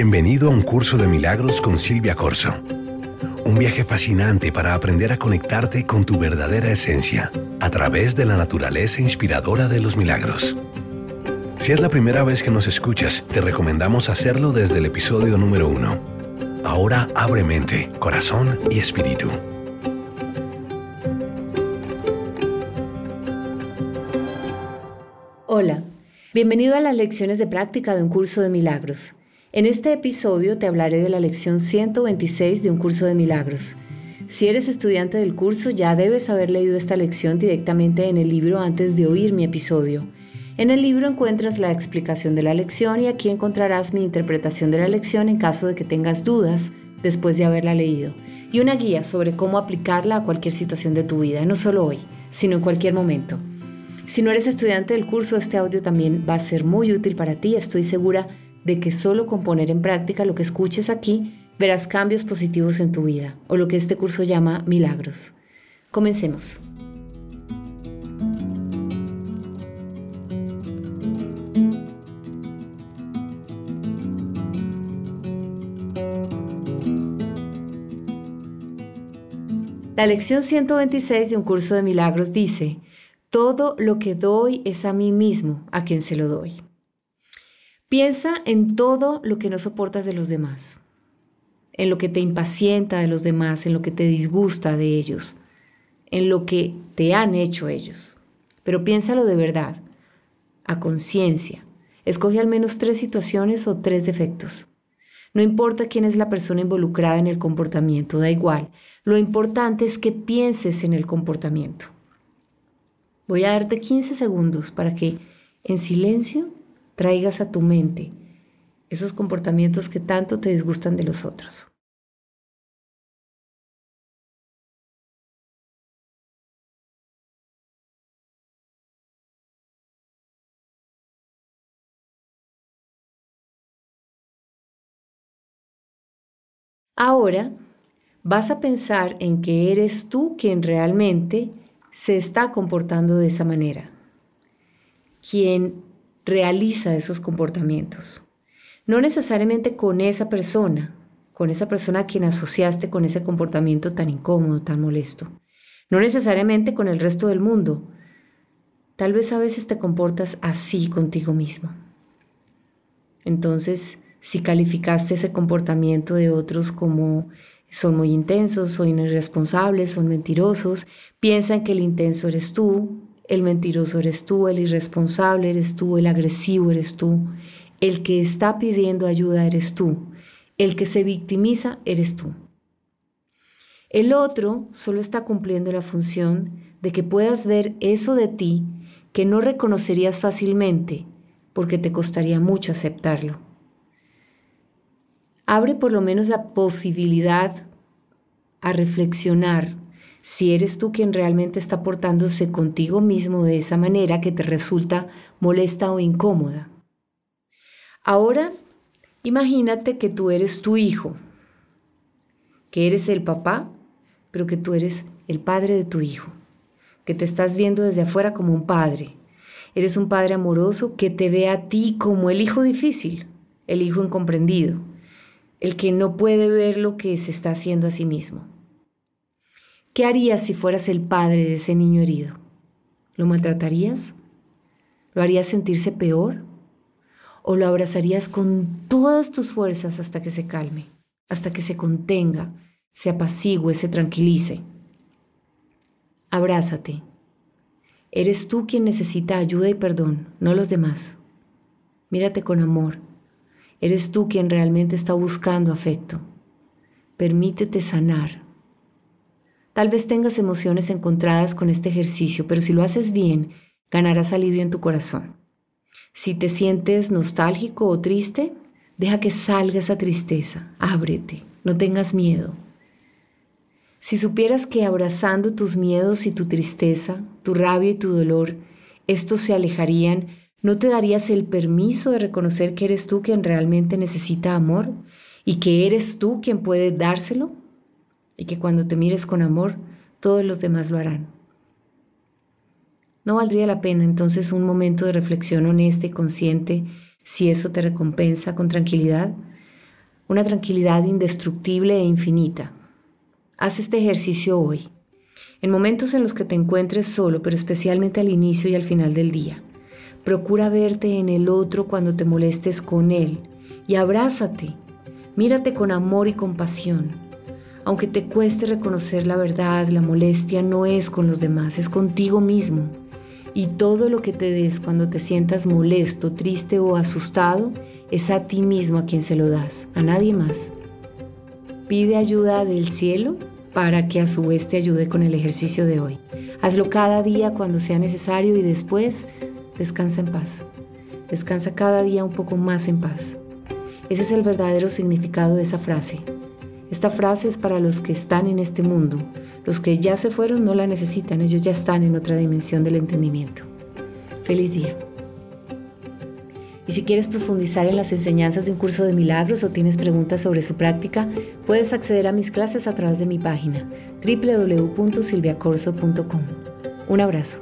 Bienvenido a un curso de milagros con Silvia Corso. Un viaje fascinante para aprender a conectarte con tu verdadera esencia a través de la naturaleza inspiradora de los milagros. Si es la primera vez que nos escuchas, te recomendamos hacerlo desde el episodio número uno. Ahora abre mente, corazón y espíritu. Hola, bienvenido a las lecciones de práctica de un curso de milagros. En este episodio te hablaré de la lección 126 de un curso de milagros. Si eres estudiante del curso ya debes haber leído esta lección directamente en el libro antes de oír mi episodio. En el libro encuentras la explicación de la lección y aquí encontrarás mi interpretación de la lección en caso de que tengas dudas después de haberla leído y una guía sobre cómo aplicarla a cualquier situación de tu vida, no solo hoy, sino en cualquier momento. Si no eres estudiante del curso, este audio también va a ser muy útil para ti, estoy segura de que solo con poner en práctica lo que escuches aquí verás cambios positivos en tu vida, o lo que este curso llama milagros. Comencemos. La lección 126 de un curso de milagros dice, todo lo que doy es a mí mismo a quien se lo doy. Piensa en todo lo que no soportas de los demás, en lo que te impacienta de los demás, en lo que te disgusta de ellos, en lo que te han hecho ellos. Pero piénsalo de verdad, a conciencia. Escoge al menos tres situaciones o tres defectos. No importa quién es la persona involucrada en el comportamiento, da igual. Lo importante es que pienses en el comportamiento. Voy a darte 15 segundos para que en silencio traigas a tu mente esos comportamientos que tanto te disgustan de los otros. Ahora vas a pensar en que eres tú quien realmente se está comportando de esa manera, quien realiza esos comportamientos. No necesariamente con esa persona, con esa persona a quien asociaste con ese comportamiento tan incómodo, tan molesto. No necesariamente con el resto del mundo. Tal vez a veces te comportas así contigo mismo. Entonces, si calificaste ese comportamiento de otros como son muy intensos, son irresponsables, son mentirosos, piensan que el intenso eres tú, el mentiroso eres tú, el irresponsable eres tú, el agresivo eres tú, el que está pidiendo ayuda eres tú, el que se victimiza eres tú. El otro solo está cumpliendo la función de que puedas ver eso de ti que no reconocerías fácilmente porque te costaría mucho aceptarlo. Abre por lo menos la posibilidad a reflexionar si eres tú quien realmente está portándose contigo mismo de esa manera que te resulta molesta o incómoda. Ahora, imagínate que tú eres tu hijo, que eres el papá, pero que tú eres el padre de tu hijo, que te estás viendo desde afuera como un padre. Eres un padre amoroso que te ve a ti como el hijo difícil, el hijo incomprendido, el que no puede ver lo que se está haciendo a sí mismo. ¿Qué harías si fueras el padre de ese niño herido? ¿Lo maltratarías? ¿Lo harías sentirse peor? ¿O lo abrazarías con todas tus fuerzas hasta que se calme, hasta que se contenga, se apacigüe, se tranquilice? Abrázate. Eres tú quien necesita ayuda y perdón, no los demás. Mírate con amor. Eres tú quien realmente está buscando afecto. Permítete sanar Tal vez tengas emociones encontradas con este ejercicio, pero si lo haces bien, ganarás alivio en tu corazón. Si te sientes nostálgico o triste, deja que salga esa tristeza, ábrete, no tengas miedo. Si supieras que abrazando tus miedos y tu tristeza, tu rabia y tu dolor, estos se alejarían, ¿no te darías el permiso de reconocer que eres tú quien realmente necesita amor y que eres tú quien puede dárselo? Y que cuando te mires con amor, todos los demás lo harán. ¿No valdría la pena entonces un momento de reflexión honesta y consciente si eso te recompensa con tranquilidad? Una tranquilidad indestructible e infinita. Haz este ejercicio hoy, en momentos en los que te encuentres solo, pero especialmente al inicio y al final del día. Procura verte en el otro cuando te molestes con él y abrázate. Mírate con amor y compasión. Aunque te cueste reconocer la verdad, la molestia no es con los demás, es contigo mismo y todo lo que te des cuando te sientas molesto, triste o asustado es a ti mismo a quien se lo das, a nadie más. Pide ayuda del cielo para que a su vez te ayude con el ejercicio de hoy. Hazlo cada día cuando sea necesario y después descansa en paz. Descansa cada día un poco más en paz. Ese es el verdadero significado de esa frase. Esta frase es para los que están en este mundo, los que ya se fueron no la necesitan, ellos ya están en otra dimensión del entendimiento. Feliz día. Y si quieres profundizar en las enseñanzas de un curso de milagros o tienes preguntas sobre su práctica, puedes acceder a mis clases a través de mi página www.silviacorso.com. Un abrazo.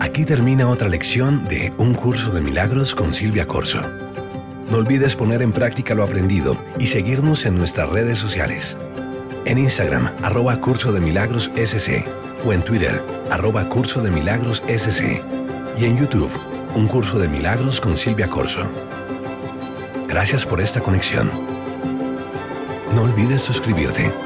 Aquí termina otra lección de Un curso de milagros con Silvia Corso. No olvides poner en práctica lo aprendido y seguirnos en nuestras redes sociales en Instagram, arroba Curso de Milagros SC, o en Twitter, arroba Curso de Milagros SC, y en YouTube, Un Curso de Milagros con Silvia Corso. Gracias por esta conexión. No olvides suscribirte.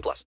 18 plus.